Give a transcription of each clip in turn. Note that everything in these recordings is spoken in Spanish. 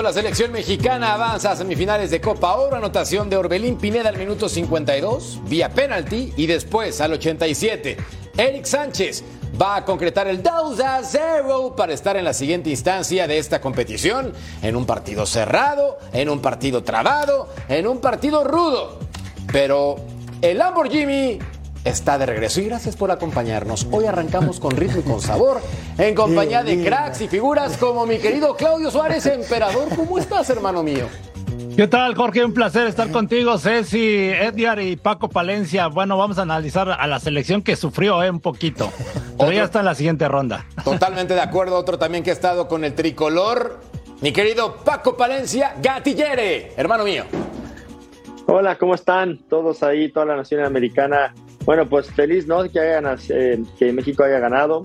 la selección mexicana avanza a semifinales de Copa Oro. Anotación de Orbelín Pineda al minuto 52, vía penalti. Y después, al 87, Eric Sánchez va a concretar el 2 a 0 para estar en la siguiente instancia de esta competición. En un partido cerrado, en un partido trabado, en un partido rudo. Pero el Lamborghini está de regreso y gracias por acompañarnos. Hoy arrancamos con ritmo y con sabor, en compañía de cracks y figuras como mi querido Claudio Suárez, emperador. ¿Cómo estás, hermano mío? ¿Qué tal, Jorge? Un placer estar contigo, Ceci, Edgar y Paco Palencia. Bueno, vamos a analizar a la selección que sufrió eh, un poquito, pero ya está en la siguiente ronda. Totalmente de acuerdo. Otro también que ha estado con el tricolor, mi querido Paco Palencia Gatillere, hermano mío. Hola, ¿cómo están todos ahí, toda la nación americana? Bueno, pues feliz, ¿no? Que, haya, eh, que México haya ganado.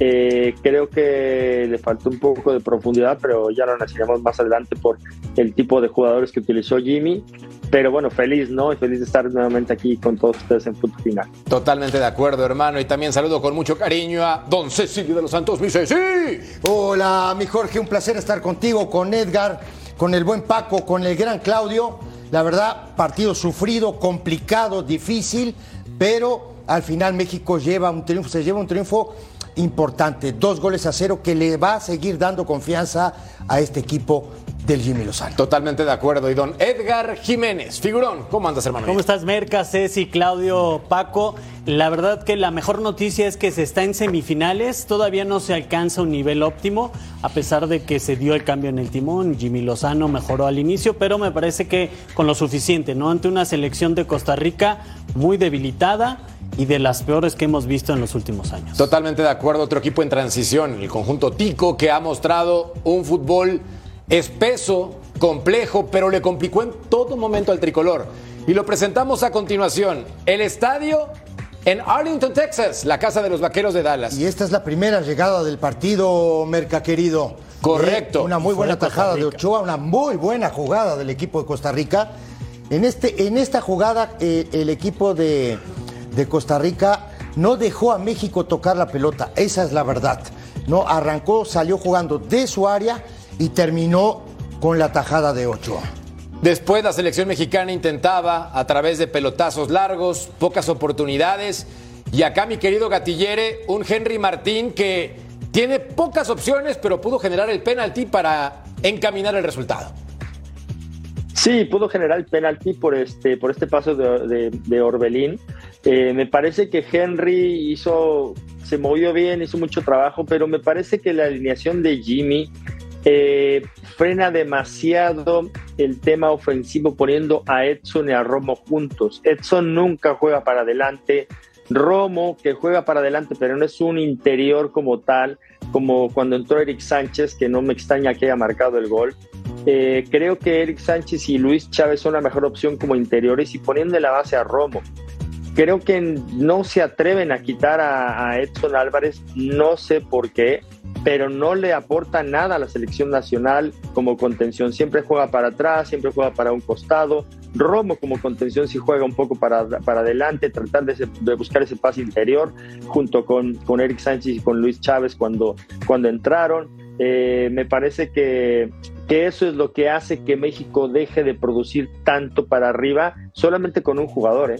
Eh, creo que le faltó un poco de profundidad, pero ya lo analizaremos más adelante por el tipo de jugadores que utilizó Jimmy. Pero bueno, feliz, ¿no? Y feliz de estar nuevamente aquí con todos ustedes en punto final. Totalmente de acuerdo, hermano. Y también saludo con mucho cariño a don Cecilio de los Santos, mi Ceci. Hola, mi Jorge, un placer estar contigo, con Edgar, con el buen Paco, con el gran Claudio. La verdad, partido sufrido, complicado, difícil, pero al final México lleva un triunfo, se lleva un triunfo importante, dos goles a cero que le va a seguir dando confianza a este equipo del Jimmy Lozano. Totalmente de acuerdo. Y don Edgar Jiménez, figurón, ¿cómo andas, hermano? ¿Cómo estás, Merca, Ceci, Claudio, Paco? La verdad que la mejor noticia es que se está en semifinales, todavía no se alcanza un nivel óptimo, a pesar de que se dio el cambio en el timón, Jimmy Lozano mejoró al inicio, pero me parece que con lo suficiente, ¿no? Ante una selección de Costa Rica muy debilitada y de las peores que hemos visto en los últimos años. Totalmente de acuerdo, otro equipo en transición, el conjunto Tico, que ha mostrado un fútbol espeso, complejo, pero le complicó en todo momento al tricolor. Y lo presentamos a continuación. El estadio en Arlington, Texas, la casa de los vaqueros de Dallas. Y esta es la primera llegada del partido, Merca querido. Correcto. Eh, una muy buena tajada de Ochoa, una muy buena jugada del equipo de Costa Rica. En, este, en esta jugada, eh, el equipo de, de Costa Rica no dejó a México tocar la pelota, esa es la verdad. No arrancó, salió jugando de su área y terminó con la tajada de Ochoa. Después la selección mexicana intentaba a través de pelotazos largos, pocas oportunidades. Y acá mi querido Gatillere, un Henry Martín que tiene pocas opciones, pero pudo generar el penalti para encaminar el resultado. Sí, pudo generar el penalti por este, por este paso de, de, Orbelín. Eh, me parece que Henry hizo, se movió bien, hizo mucho trabajo, pero me parece que la alineación de Jimmy eh, frena demasiado el tema ofensivo poniendo a Edson y a Romo juntos. Edson nunca juega para adelante. Romo, que juega para adelante, pero no es un interior como tal, como cuando entró Eric Sánchez, que no me extraña que haya marcado el gol. Eh, creo que Eric Sánchez y Luis Chávez son la mejor opción como interiores y poniendo la base a Romo. Creo que no se atreven a quitar a Edson Álvarez, no sé por qué pero no le aporta nada a la selección nacional como contención. Siempre juega para atrás, siempre juega para un costado. Romo como contención sí juega un poco para, para adelante, tratar de, buscar ese pase interior junto con, con Eric Sánchez y con Luis Chávez cuando, cuando entraron. Eh, me parece que, que eso es lo que hace que México deje de producir tanto para arriba solamente con un jugador. ¿eh?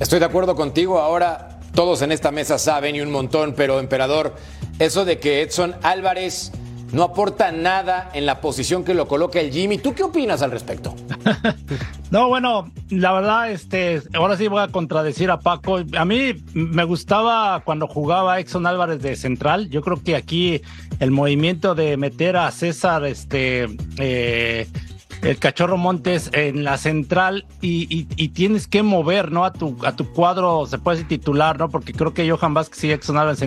Estoy de acuerdo contigo. Ahora todos en esta mesa saben y un montón, pero emperador, eso de que Edson Álvarez no aporta nada en la posición que lo coloca el Jimmy. ¿Tú qué opinas al respecto? no, bueno, la verdad, este, ahora sí voy a contradecir a Paco. A mí me gustaba cuando jugaba Edson Álvarez de central. Yo creo que aquí el movimiento de meter a César, este, eh, el cachorro Montes en la central y, tienes que mover, ¿no? A tu, a tu cuadro, se puede decir titular, ¿no? Porque creo que Johan Vázquez y Exxon Álvarez se,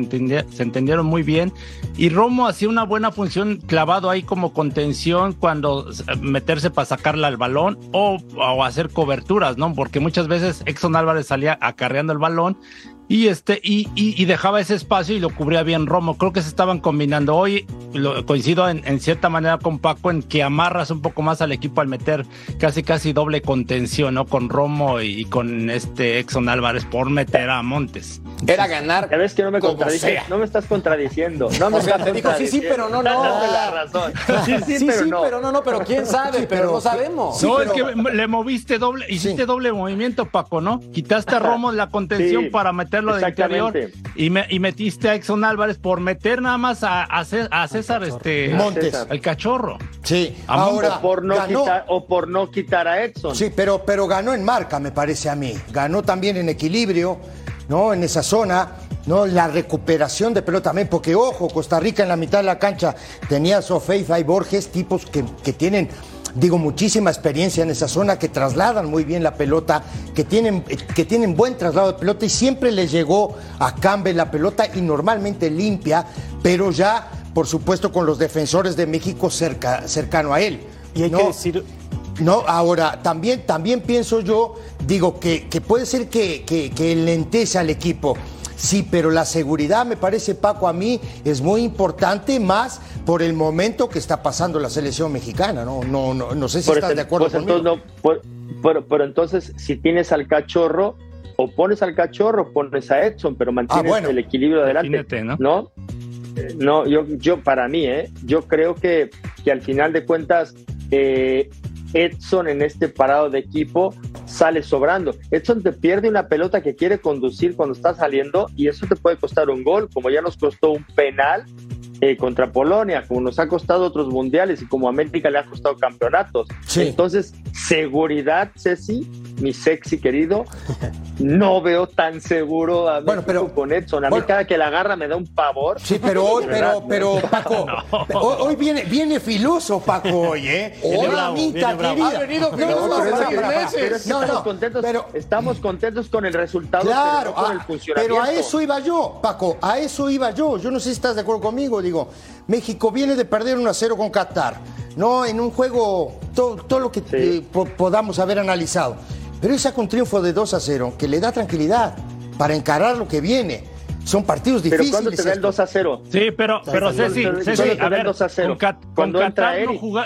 entendieron muy bien. Y Romo hacía una buena función clavado ahí como contención cuando meterse para sacarle al balón o, o hacer coberturas, ¿no? Porque muchas veces Exxon Álvarez salía acarreando el balón y este y, y, dejaba ese espacio y lo cubría bien Romo. Creo que se estaban combinando. Hoy lo, coincido en, cierta manera con Paco en que amarras un poco más al equipo al meter casi casi doble contención, ¿no? Con Romo y, con este Exxon Álvarez por meter a Montes. era ganar. Ya ves que no me contradices, no me estás contradiciendo. No me O sea, estás te digo, sí, sí, pero no, no. Dándote la razón. Sí, sí, pero no. pero no, no, pero quién sabe, Sí, pero, pero- no sabemos. no, pero- es que le moviste doble, hiciste Sí. doble movimiento, Paco, ¿no? Quitaste a Romo de la contención Sí, para meterlo de interior exactamente. y, me- y metiste a Exxon Álvarez por meter nada más a, a Cé- a César, este, Montes. El cachorro. Sí, A ahora o por no ganó. quitar o por no quitar a Edson. Sí, pero, pero ganó en marca, me parece a mí. Ganó también en equilibrio, ¿no? En esa zona, ¿no? La recuperación de pelota también, porque ojo, Costa Rica en la mitad de la cancha tenía a Sofeifa y Borges, tipos que, que tienen, digo, muchísima experiencia en esa zona, que trasladan muy bien la pelota, que tienen, que tienen buen traslado de pelota y siempre les llegó a Campbell la pelota y normalmente limpia, pero ya, por supuesto, con los defensores de México cerca, cercano a él. Y hay ¿no? que decir, No, ahora, también, también pienso yo, digo, que, que puede ser que, que, que lentece al equipo. Sí, pero la seguridad, me parece, Paco, a mí es muy importante, más por el momento que está pasando la selección mexicana, ¿no? No, no, no sé si Por estás este- de acuerdo pues conmigo. entonces no, pues- pero, pero entonces, si tienes al cachorro, o pones al cachorro, pones a Edson, pero mantienes Ah, bueno. el equilibrio adelante. ¿no? ¿No? No, yo, yo para mí, ¿eh? yo creo que, que al final de cuentas, eh, Edson en este parado de equipo sale sobrando. Edson te pierde una pelota que quiere conducir cuando está saliendo y eso te puede costar un gol, como ya nos costó un penal eh, contra Polonia, como nos ha costado otros mundiales y como a América le ha costado campeonatos. Sí. Entonces, seguridad, Ceci, mi sexy querido, no veo tan seguro a Bueno, pero- con Edson. A mí cada que la agarra me da un pavor. Sí, pero hoy, pero, pero, Paco, hoy, hoy viene, viene filoso, Paco, hoy, ¿eh? Bravo. querida. Ha venido No, estamos, no, contentos, pero- estamos contentos con el resultado, Claro, pero no con ah, el funcionamiento. pero a eso iba yo, Paco, a eso iba yo. Yo no sé si estás de acuerdo conmigo. Digo, México viene de perder 1 a 0 con Qatar, ¿no? En un juego, todo, todo lo que eh, po- podamos haber analizado. Pero hoy saca un triunfo de 2 a 0 que le da tranquilidad para encarar lo que viene. Son partidos Pero difíciles. ¿cuándo te da el estos. 2 a 0? Sí, pero, pero cuando Ceci, Ceci, cuando a ver, 2 a 0, con, Cat- con cuando Qatar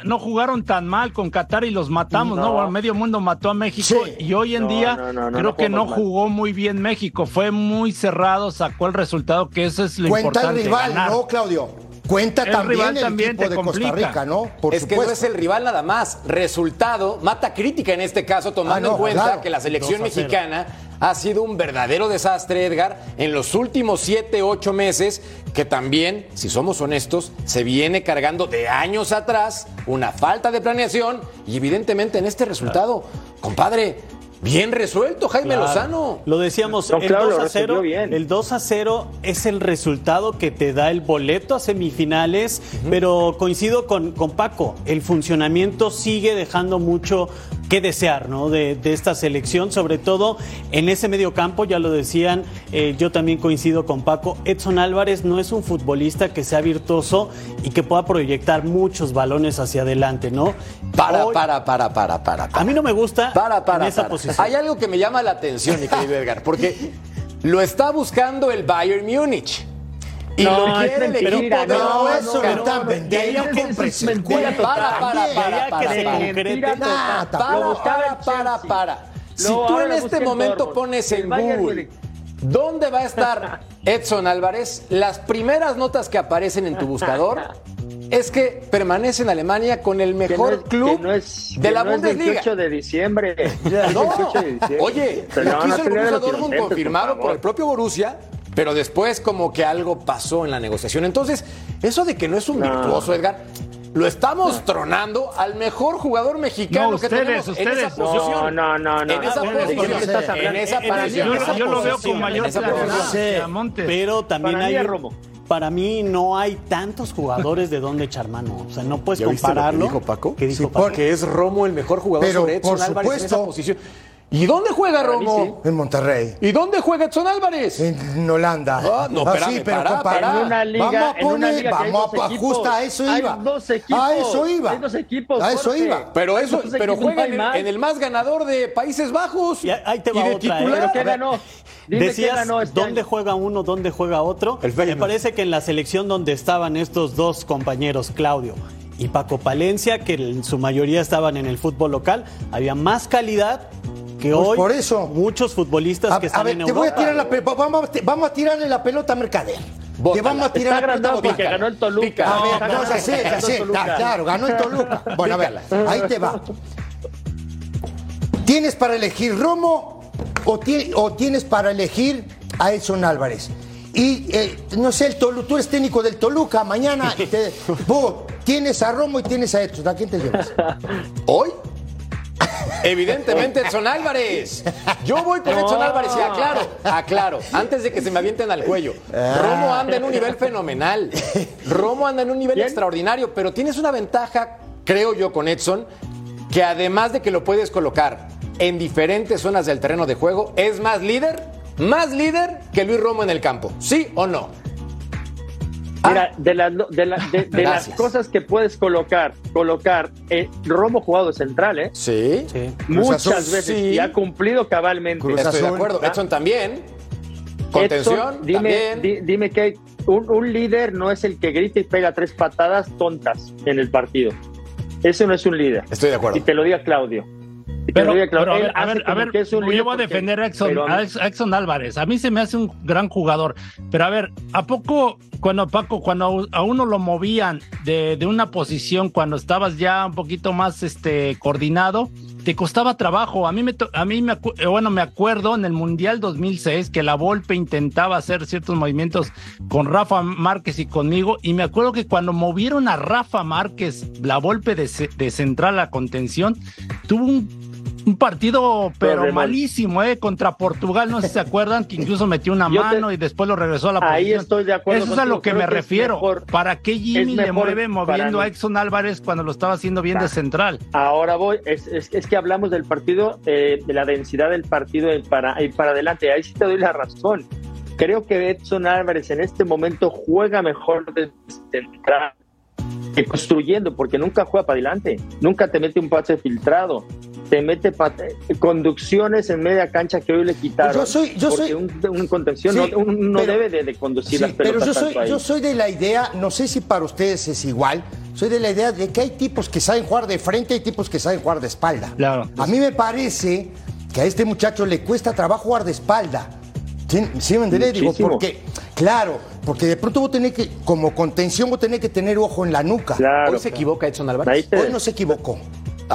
no, jugaron tan mal con Qatar y los matamos, ¿no? No. Bueno, medio mundo mató a México Sí. y hoy en No, día no, no, no, creo no que no mal. jugó muy bien México, fue muy cerrado, sacó el resultado que eso es lo Cuenta el importante. rival, ganar. ¿no, Claudio? Cuenta El también rival el también equipo de Costa. Rica, ¿no? Por es que no es el rival nada más. Resultado, mata crítica en este caso, tomando Ah, no, en cuenta claro. que la selección 2 a 0. mexicana ha sido un verdadero desastre, Edgar, en los últimos 7, 8 meses, que también, si somos honestos, se viene cargando de años atrás una falta de planeación y evidentemente en este resultado, compadre, bien resuelto, Jaime Claro. Lozano. Lo decíamos, No, el, claro, 2 lo a 0, resolvió bien. el 2 a 0 es el resultado que te da el boleto a semifinales, pero coincido con, con Paco, el funcionamiento sigue dejando mucho que desear ¿no? de, de esta selección, sobre todo en ese medio campo, ya lo decían, eh, yo también coincido con Paco, Edson Álvarez no es un futbolista que sea virtuoso y que pueda proyectar muchos balones hacia adelante, ¿no? Para, Hoy- para, para, para, para. para. A mí no me gusta Para, para, en esa para. posición. Hay algo que me llama la atención, mi querido Edgar, porque lo está buscando el Bayern Múnich. Y No, lo quiere el equipo de no, eso lo están vendiendo, eso es cómprese el mentira cuento total. Para, para, para, para, para. Para, para, para. Si No, tú en este momento pones El en Google dónde va a estar Edson Álvarez, las primeras notas que aparecen en tu buscador es que permanece en Alemania con el mejor no es- club no es- de la no es Bundesliga. 28 de diciembre. No. 28 de diciembre. Oye, lo no, quiso no el Borussia Dortmund confirmado por, el propio Borussia, pero después como que algo pasó en la negociación. Entonces, eso de que no es un No. virtuoso, Edgar, lo estamos tronando al mejor jugador mexicano No, que ustedes, tenemos en ustedes. esa posición. No, no, no, no. En esa ¿De quién posición. En esa En- en- yo- en Yo, lo veo con mayor en claridad. Pero también hay. Romo. Para mí no hay tantos jugadores de donde echar mano. O sea, no puedes ¿Ya viste lo que compararlo. dijo Paco? ¿Qué dijo Sí, Paco? Porque es Romo el mejor jugador Pero, sobre Edson por Álvarez en esa supuesto. posición. ¿Y dónde juega Para mí Romo? En Monterrey. ¿Y dónde juega Edson Álvarez? En Holanda. Ah, no, espérame, compa, para. En una liga, vamos a en una poner, liga hay vamos a equipos. justa, a eso Hay iba. dos equipos. A eso iba. Hay dos equipos, A eso iba. Pero eso, pero juega en hay el, más. en el más ganador de Países Bajos. Y ahí te va de otra, ¿eh? titular. ¿Pero qué ganó? Dime Decías qué ganó este dónde año. juega uno, dónde juega otro. El Me parece que en la selección donde estaban estos dos compañeros, Claudio y Paco Palencia, que en su mayoría estaban en el fútbol local, había más calidad que Pues hoy por eso. muchos futbolistas A, que a están ver, en te Europa. voy a tirar la pelota. Vamos, a- vamos a tirarle la pelota a Mercader. Bótala. Te vamos a tirar Está la pelota a agrandado porque ganó el Toluca. Pica. A ver, no, ya sé, ya sé. Ah, claro, ganó el Toluca. Bueno, a ver, ahí te va. ¿Tienes para elegir Romo o, ti- o tienes para elegir a Edson Álvarez? Y eh, no sé, el Tolu- tú eres técnico del Toluca, mañana te- vos tienes a Romo y tienes a Edson. ¿A quién te llevas? ¿Hoy? Evidentemente Edson Álvarez. Yo voy con Edson Álvarez y aclaro, aclaro, antes de que se me avienten al cuello. Romo anda en un nivel fenomenal. Romo anda en un nivel Bien. extraordinario, pero tienes una ventaja, creo yo, con Edson, que además de que lo puedes colocar en diferentes zonas del terreno de juego, es más líder, más líder que Luis Romo en el campo. ¿Sí o no? Mira, de, las de, la- de- de las cosas que puedes colocar, colocar, eh, Romo jugado central, ¿eh? Sí. Sí. Muchas Azul, veces sí. y ha cumplido cabalmente. Cruz Estoy de acuerdo. Ah. Edson también. Contención, Edson, dime, también. di- dime que un, un líder no es el que grita y pega tres patadas tontas en el partido. Ese no es un líder. Estoy de acuerdo. Y te lo diga Claudio. Y te Pero, pero a ver, a ver, a ver, que es un yo voy a defender a Exxon, a Exxon Álvarez. A mí se me hace un gran jugador. Pero a ver, ¿a poco cuando Paco, cuando a uno lo movían de, de una posición cuando estabas ya un poquito más este coordinado, te costaba trabajo? A mí me a mí me eh, bueno, me acuerdo en el Mundial 2006 que la Volpe intentaba hacer ciertos movimientos con Rafa Márquez y conmigo y me acuerdo que cuando movieron a Rafa Márquez la Volpe de, de central a contención, tuvo un un partido, pero malísimo, ¿eh? Contra Portugal, no sé si se acuerdan, que incluso metió una Yo te- mano y después lo regresó a la Ahí posición. estoy de acuerdo Eso es a lo que Creo me que refiero. mejor- ¿Para qué Jimmy le mueve moviendo a. Exxon Álvarez cuando lo estaba haciendo bien de central? Ahora voy, es, es- es que hablamos del partido, eh, de la densidad del partido y para, y para adelante. Ahí sí te doy la razón. Creo que Edson Álvarez en este momento juega mejor de central que construyendo, porque nunca juega para adelante, nunca te mete un pase filtrado, te mete conducciones en media cancha que hoy le quitaron. Yo soy- yo soy- un, un contención Sí, no, un- no pero- debe de, de conducir Sí, las pelotas pero yo soy, ahí. yo soy de la idea, no sé si para ustedes es igual, soy de la idea de que hay tipos que saben jugar de frente y tipos que saben jugar de espalda. Claro. A mí me parece que a este muchacho le cuesta trabajo jugar de espalda. ¿Sí, sí me entendés? Digo, porque, claro, porque de pronto vos tenés que, como contención, vos tenés que tener ojo en la nuca. Claro, ¿Hoy se equivoca Edson Álvarez? te- Hoy no se equivocó.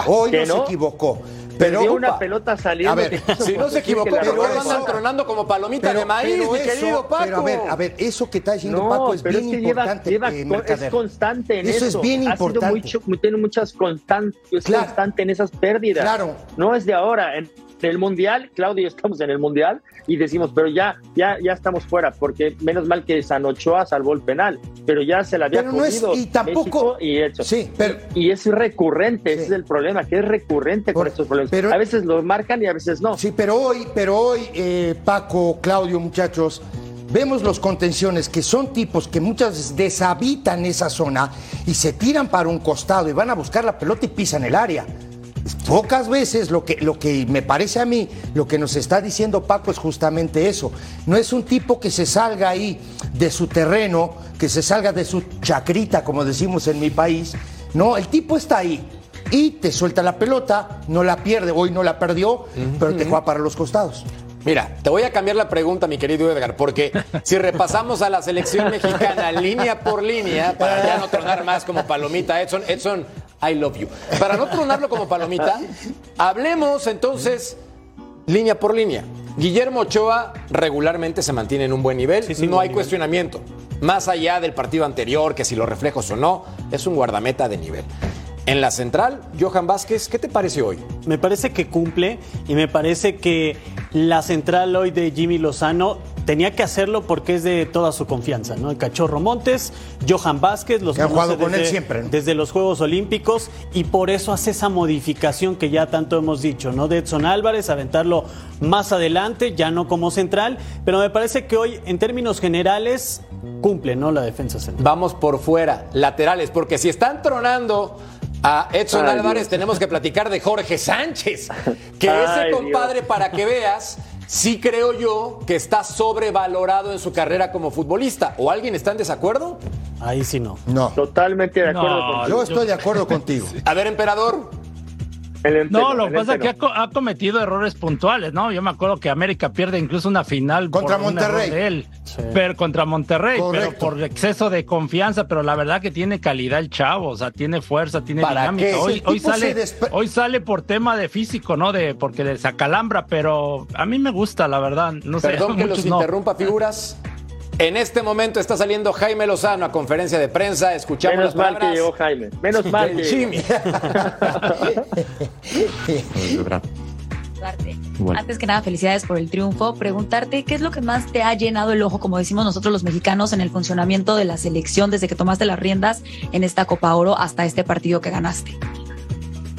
Hoy no, ¿Que se equivocó. Pero Perdió una pelota saliendo. A ver, Si no se equivocó, pero andan tronando como palomita de maíz, pero mi eso- querido Paco. Pero a ver, a ver, eso que está diciendo No, Paco es pero bien es que lleva, importante. lleva eh, con- es constante en Eso eso. es bien Ha sido importante. mucho- tiene muchas constantes, es Claro. constante en esas pérdidas. Claro. No es de ahora. En el mundial, Claudio, estamos en el mundial y decimos, pero ya, ya, ya estamos fuera, porque menos mal que San Ochoa salvó el penal, pero ya se la había Pero no es- comido y tampoco- México y hecho. Sí, pero- y es recurrente, ese es el problema, que es recurrente Por- con estos problemas. pero- a veces lo marcan y a veces no. Sí, pero hoy, pero hoy, eh, Paco, Claudio, muchachos, vemos los contenciones que son tipos que muchas veces deshabitan esa zona y se tiran para un costado y van a buscar la pelota y pisan el área. Pocas veces lo que, lo que me parece a mí, lo que nos está diciendo Paco es justamente eso. No es un tipo que se salga ahí de su terreno, que se salga de su chacrita, como decimos en mi país. No, el tipo está ahí y te suelta la pelota, no la pierde, hoy no la perdió, pero te juega para los costados. Mira, te voy a cambiar la pregunta, mi querido Edgar, porque si repasamos a la selección mexicana línea por línea, para ya no tronar más como palomita, Edson, Edson, I love you. Para no tronarlo como palomita, hablemos entonces línea por línea. Guillermo Ochoa regularmente se mantiene en un buen nivel, Sí, sí, no buen hay nivel. cuestionamiento. Más allá del partido anterior, que si los reflejos o no, es un guardameta de nivel. En la central, Johan Vázquez, ¿qué te parece hoy? Me parece que cumple y me parece que la central hoy de Jimmy Lozano tenía que hacerlo porque es de toda su confianza, ¿no? El Cachorro Montes, Johan Vázquez, los Que han jugado con él desde- siempre, ¿no? Desde los Juegos Olímpicos y por eso hace esa modificación que ya tanto hemos dicho, ¿no? De Edson Álvarez, aventarlo más adelante, ya no como central, pero me parece que hoy en términos generales cumple, ¿no? La defensa central. Vamos por fuera, laterales, porque si están tronando a Edson Ay, Álvarez, Dios. tenemos que platicar de Jorge Sánchez, que Ay, ese compadre, para que veas, sí creo yo que está sobrevalorado en su carrera como futbolista. ¿O alguien está en desacuerdo? Ahí sí no. No, Totalmente de acuerdo No, contigo. yo estoy de acuerdo contigo. A ver, emperador. No, lo que pasa es que ha, cometido errores puntuales, ¿no? Yo me acuerdo que América pierde incluso una final contra Monterrey. él, pero contra Monterrey, pero por exceso de confianza, pero la verdad que tiene calidad el chavo, o sea, tiene fuerza, tiene dinámica. Hoy, hoy sale, hoy sale por tema de físico, ¿no? De porque le sacalambra, pero a mí me gusta, la verdad. No Perdón sé, que los interrumpa, figuras. En este momento está saliendo Jaime Lozano a conferencia de prensa. Escuchamos Menos mal que llegó Jaime. Menos mal que Jimmy. Antes que nada, felicidades por el triunfo. Preguntarte qué es lo que más te ha llenado el ojo, como decimos nosotros los mexicanos, en el funcionamiento de la selección desde que tomaste las riendas en esta Copa Oro hasta este partido que ganaste.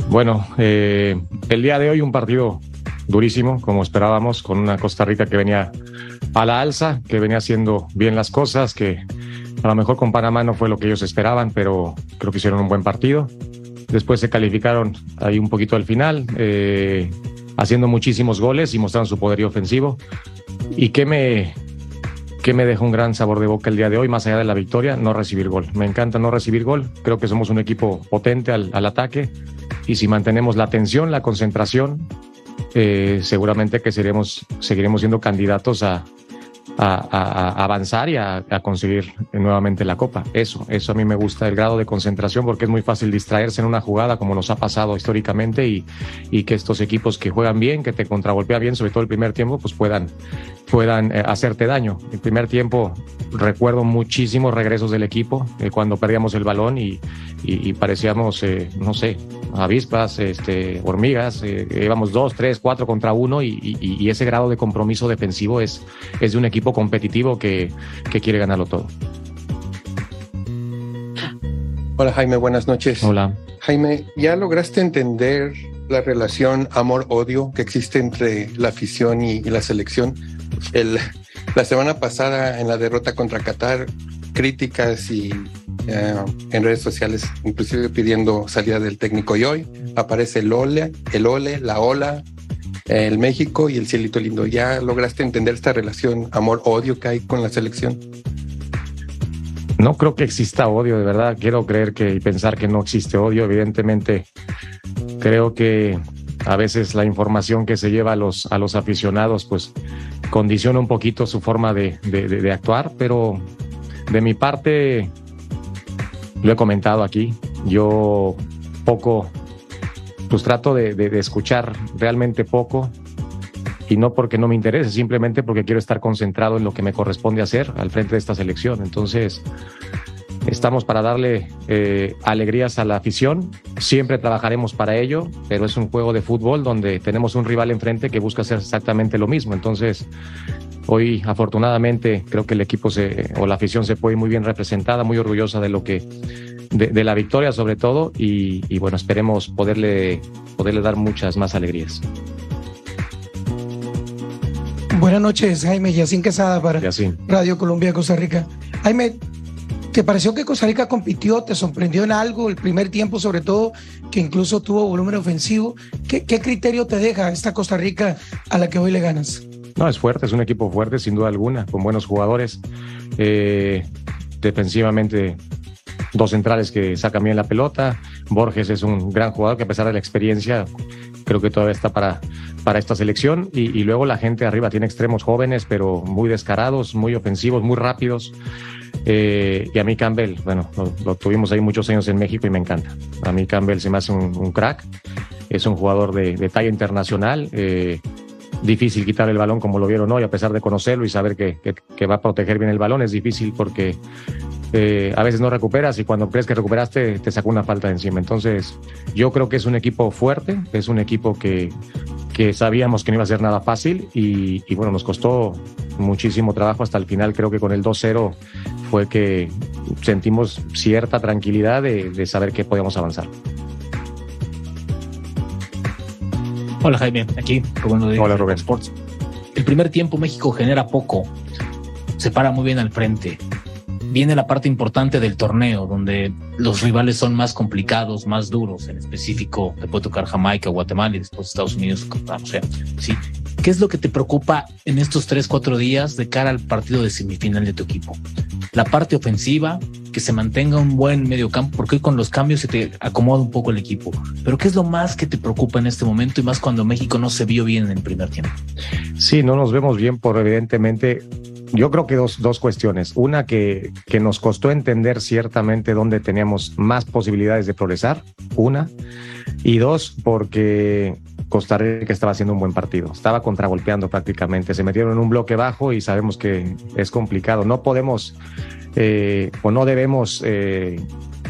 Bueno, eh, el día de hoy un partido durísimo, como esperábamos, con una Costa Rica que venía a la alza, que venía haciendo bien las cosas, que a lo mejor con Panamá no fue lo que ellos esperaban, pero creo que hicieron un buen partido. Después se calificaron ahí un poquito al final, eh, haciendo muchísimos goles y mostraron su poderío ofensivo. ¿Y qué me, qué me dejó un gran sabor de boca el día de hoy, más allá de la victoria? No recibir gol. Me encanta no recibir gol. Creo que somos un equipo potente al, al ataque y si mantenemos la atención, la concentración, eh, seguramente que seremos, seguiremos siendo candidatos a, a, avanzar y a, conseguir nuevamente la copa. Eso, eso a mí me gusta, el grado de concentración, porque es muy fácil distraerse en una jugada como nos ha pasado históricamente y, y que estos equipos que juegan bien, que te contragolpean bien, sobre todo el primer tiempo, pues puedan, puedan eh, hacerte daño. El primer tiempo recuerdo muchísimos regresos del equipo eh, cuando perdíamos el balón y, y, parecíamos, eh, no sé, avispas, este, hormigas, íbamos dos, tres, cuatro contra uno y, y, ese grado de compromiso defensivo es, es de un equipo competitivo que, que quiere ganarlo todo. Hola Jaime, buenas noches. Hola. Jaime, ¿ya lograste entender la relación amor-odio que existe entre la afición y, la selección? El, la semana pasada en la derrota contra Qatar, críticas y eh, en redes sociales, inclusive pidiendo salida del técnico. Y hoy aparece el ole, el ole, la ola, el México y el cielito lindo. ¿Ya lograste entender esta relación amor-odio que hay con la selección? No creo que exista odio, de verdad. Quiero creer que y pensar que no existe odio. Evidentemente, creo que a veces la información que se lleva a los, a los aficionados, pues condiciona un poquito su forma de, de actuar, pero de mi parte, lo he comentado aquí, yo poco pues trato de, escuchar realmente poco y no porque no me interese, simplemente porque quiero estar concentrado en lo que me corresponde hacer al frente de esta selección. Entonces, estamos para darle eh, alegrías a la afición, siempre trabajaremos para ello, pero es un juego de fútbol donde tenemos un rival enfrente que busca hacer exactamente lo mismo. Entonces, hoy afortunadamente creo que el equipo se, o la afición se puede ir muy bien representada, muy orgullosa de lo que de, la victoria sobre todo y, bueno, esperemos poderle, poderle dar muchas más alegrías. Buenas noches, Jaime Yacín Quesada para Radio Colombia Costa Rica. Jaime, ¿te pareció que Costa Rica compitió? ¿Te sorprendió en algo? El primer tiempo, sobre todo, que incluso tuvo volumen ofensivo. ¿Qué, criterio te deja esta Costa Rica a la que hoy le ganas? No, es fuerte, es un equipo fuerte, sin duda alguna, con buenos jugadores. Eh, defensivamente dos centrales que sacan bien la pelota. Borges es un gran jugador que a pesar de la experiencia creo que todavía está para, para esta selección. Y, luego la gente arriba tiene extremos jóvenes, pero muy descarados, muy ofensivos, muy rápidos. Eh, y a mí Campbell, bueno, lo, tuvimos ahí muchos años en México y me encanta. A mí Campbell se me hace un, crack. Es un jugador de, talla internacional. Eh, difícil quitar el balón como lo vieron hoy, a pesar de conocerlo y saber que, que, va a proteger bien el balón. Es difícil porque eh, a veces no recuperas y cuando crees que recuperaste te sacó una falta de encima. Entonces, yo creo que es un equipo fuerte, es un equipo que, que sabíamos que no iba a ser nada fácil y, bueno, nos costó muchísimo trabajo hasta el final. Creo que con el 2-0 fue que sentimos cierta tranquilidad de, de saber que podíamos avanzar. Hola Jaime, aquí Rubén de Hola Rubén. Sports. El primer tiempo México genera poco, se para muy bien al frente viene la parte importante del torneo, donde los rivales son más complicados, más duros. En específico, te puede tocar Jamaica, Guatemala y después Estados Unidos. O sea, sí. ¿Qué es lo que te preocupa en estos tres, cuatro días de cara al partido de semifinal de tu equipo? La parte ofensiva, que se mantenga un buen medio campo, porque con los cambios se te acomoda un poco el equipo. Pero ¿qué es lo más que te preocupa en este momento y más cuando México no se vio bien en el primer tiempo? Sí, no nos vemos bien por evidentemente yo creo que dos, dos cuestiones. Una que, que, nos costó entender ciertamente dónde teníamos más posibilidades de progresar. Una. Y dos, porque Costa Rica estaba haciendo un buen partido. Estaba contragolpeando prácticamente. Se metieron en un bloque bajo y sabemos que es complicado. No podemos eh, o no debemos eh,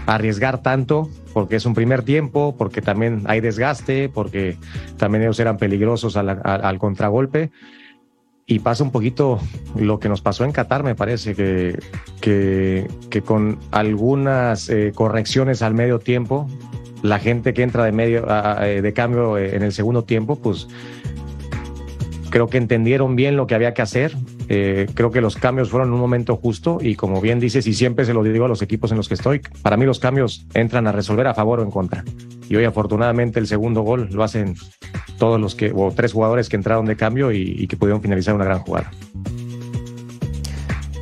arriesgar tanto porque es un primer tiempo, porque también hay desgaste, porque también ellos eran peligrosos al, al, contragolpe. Y pasa un poquito lo que nos pasó en Qatar, me parece, que, que, con algunas eh, correcciones al medio tiempo, la gente que entra de medio eh, de cambio eh, en el segundo tiempo, pues creo que entendieron bien lo que había que hacer. Creo que los cambios fueron en un momento justo y como bien dices y siempre se lo digo a los equipos en los que estoy, para mí los cambios entran a resolver a favor o en contra. Y hoy afortunadamente el segundo gol lo hacen todos los que, o tres jugadores que entraron de cambio y que pudieron finalizar una gran jugada.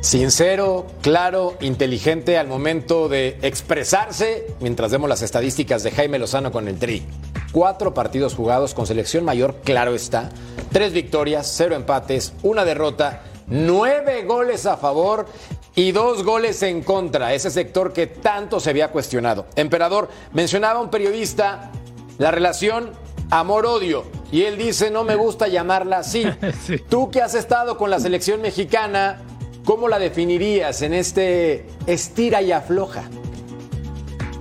Sincero, claro, inteligente al momento de expresarse, mientras vemos las estadísticas de Jaime Lozano con el Tri. Cuatro partidos jugados con selección mayor, claro está. Tres victorias, cero empates, una derrota, nueve goles a favor y dos goles en contra. Ese sector que tanto se había cuestionado. Emperador, mencionaba un periodista la relación amor-odio. Y él dice, no me gusta llamarla así. Tú que has estado con la selección mexicana, ¿Cómo la definirías en este estira y afloja?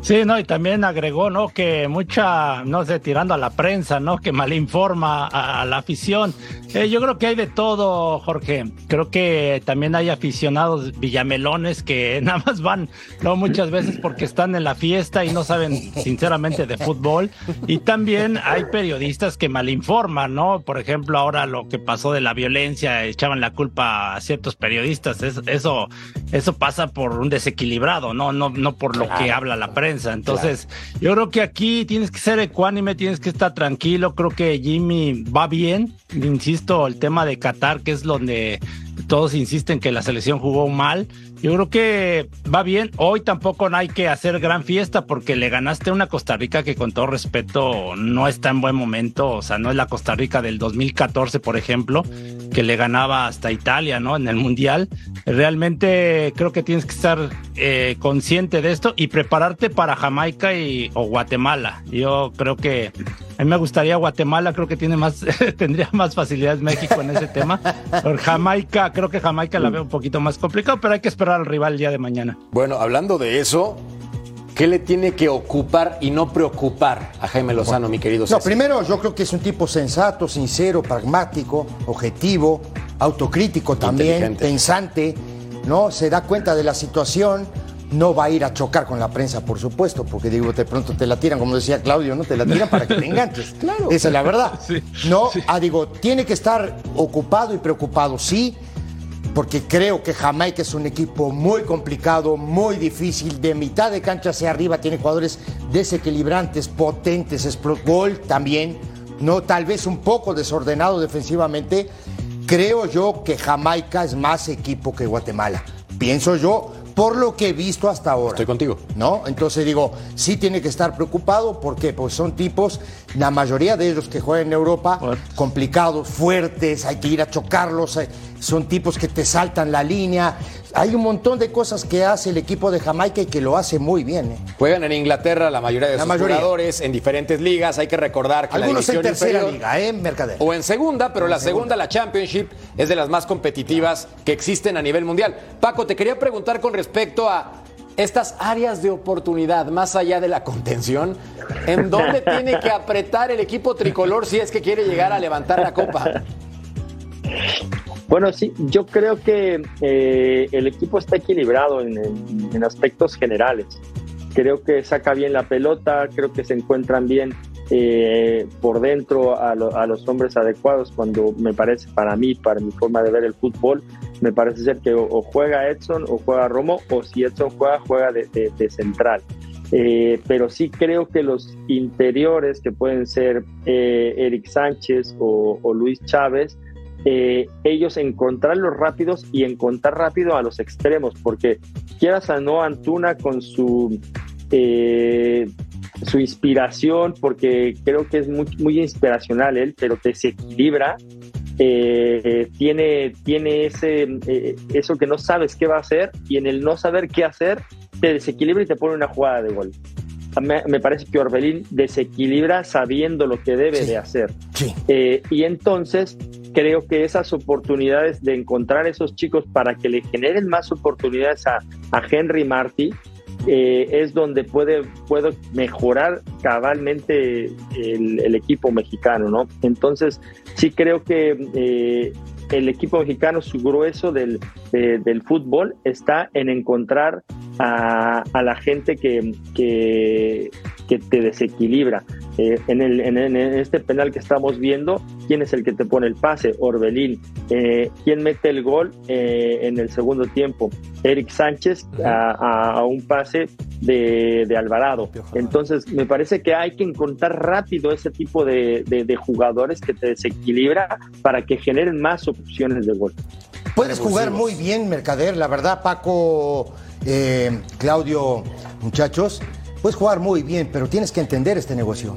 Sí, no, y también agregó, ¿no? Que mucha, no sé, tirando a la prensa, ¿no? Que malinforma a, a la afición. Eh, yo creo que hay de todo, Jorge. Creo que también hay aficionados villamelones que nada más van, no muchas veces porque están en la fiesta y no saben sinceramente de fútbol. Y también hay periodistas que malinforman, ¿no? Por ejemplo, ahora lo que pasó de la violencia, echaban la culpa a ciertos periodistas. Eso, eso, pasa por un desequilibrado, ¿no? No, no por lo que habla la prensa. Entonces, yo creo que aquí tienes que ser ecuánime, tienes que estar tranquilo. Creo que Jimmy va bien. Insisto, el tema de Qatar, que es donde todos insisten que la selección jugó mal. Yo creo que va bien. Hoy tampoco no hay que hacer gran fiesta porque le ganaste a una Costa Rica que con todo respeto no está en buen momento. O sea, no es la Costa Rica del 2014, por ejemplo, que le ganaba hasta Italia, ¿no? En el Mundial. Realmente creo que tienes que estar eh, consciente de esto y prepararte para Jamaica y, o Guatemala. Yo creo que a mí me gustaría Guatemala, creo que tiene más, tendría más facilidades México en ese tema. Por Jamaica, creo que Jamaica la veo un poquito más complicado, pero hay que esperar al rival el día de mañana. Bueno, hablando de eso, ¿Qué le tiene que ocupar y no preocupar a Jaime Lozano, mi querido César? No, primero yo creo que es un tipo sensato, sincero, pragmático, objetivo, autocrítico también, pensante, ¿no? Se da cuenta de la situación, no va a ir a chocar con la prensa, por supuesto, porque digo, de pronto te la tiran, como decía Claudio, ¿no? Te la tiran para que te enganches. claro. Esa es la verdad. no, ah, digo, tiene que estar ocupado y preocupado, sí, porque creo que Jamaica es un equipo muy complicado, muy difícil, de mitad de cancha hacia arriba, tiene jugadores desequilibrantes, potentes, gol también, no tal vez un poco desordenado defensivamente. Creo yo que Jamaica es más equipo que Guatemala. Pienso yo, por lo que he visto hasta ahora. Estoy contigo. ¿No? Entonces digo, sí tiene que estar preocupado porque pues son tipos, la mayoría de ellos que juegan en Europa, complicados, fuertes, hay que ir a chocarlos, eh, son tipos que te saltan la línea. Hay un montón de cosas que hace el equipo de Jamaica y que lo hace muy bien. ¿eh? Juegan en Inglaterra la mayoría de sus jugadores, en diferentes ligas. Hay que recordar que Algunos la en tercera liga, ¿eh? Mercader. O en segunda, pero la segunda, la Championship, es de las más competitivas que existen a nivel mundial. Paco, te quería preguntar con respecto a estas áreas de oportunidad, más allá de la contención, ¿en dónde tiene que apretar el equipo tricolor si es que quiere llegar a levantar la copa? Bueno, sí, yo creo que eh, el equipo está equilibrado en, aspectos generales. Creo que saca bien la pelota, creo que se encuentran bien eh, por dentro a, los hombres adecuados cuando me parece, para mí, para mi forma de ver el fútbol, me parece ser que o, juega Edson o juega Romo, o si Edson juega, juega de, central. Eh, pero sí creo que los interiores que pueden ser Eric Sánchez o Luis Chávez, eh, ellos encontrar los rápidos y encontrar rápido a los extremos, porque quieras a no Antuna con su eh, su inspiración, porque creo que es muy, muy inspiracional él, pero desequilibra. Eh, tiene, tiene ese, eso que no sabes qué va a hacer y en el no saber qué hacer te desequilibra y te pone una jugada de gol me, parece que Orbelín desequilibra sabiendo lo que debe de hacer. Eh, y entonces creo que esas oportunidades de encontrar esos chicos para que le generen más oportunidades a, Henry Marty eh, es donde puede puedo mejorar cabalmente el, equipo mexicano, ¿no? Entonces sí creo que eh, el equipo mexicano, su grueso del, del fútbol está en encontrar a, la gente que, que, te desequilibra. Eh, en, el, en, este penal que estamos viendo, ¿quién es el que te pone el pase? Orbelín. Eh, ¿Quién mete el gol eh, en el segundo tiempo? Eric Sánchez a, un pase de, Alvarado. Entonces, me parece que hay que encontrar rápido ese tipo de, de jugadores que te desequilibra para que generen más opciones de gol. Puedes jugar muy bien, Mercader, la verdad, Paco eh, Claudio, muchachos, puedes jugar muy bien, pero tienes que entender este negocio.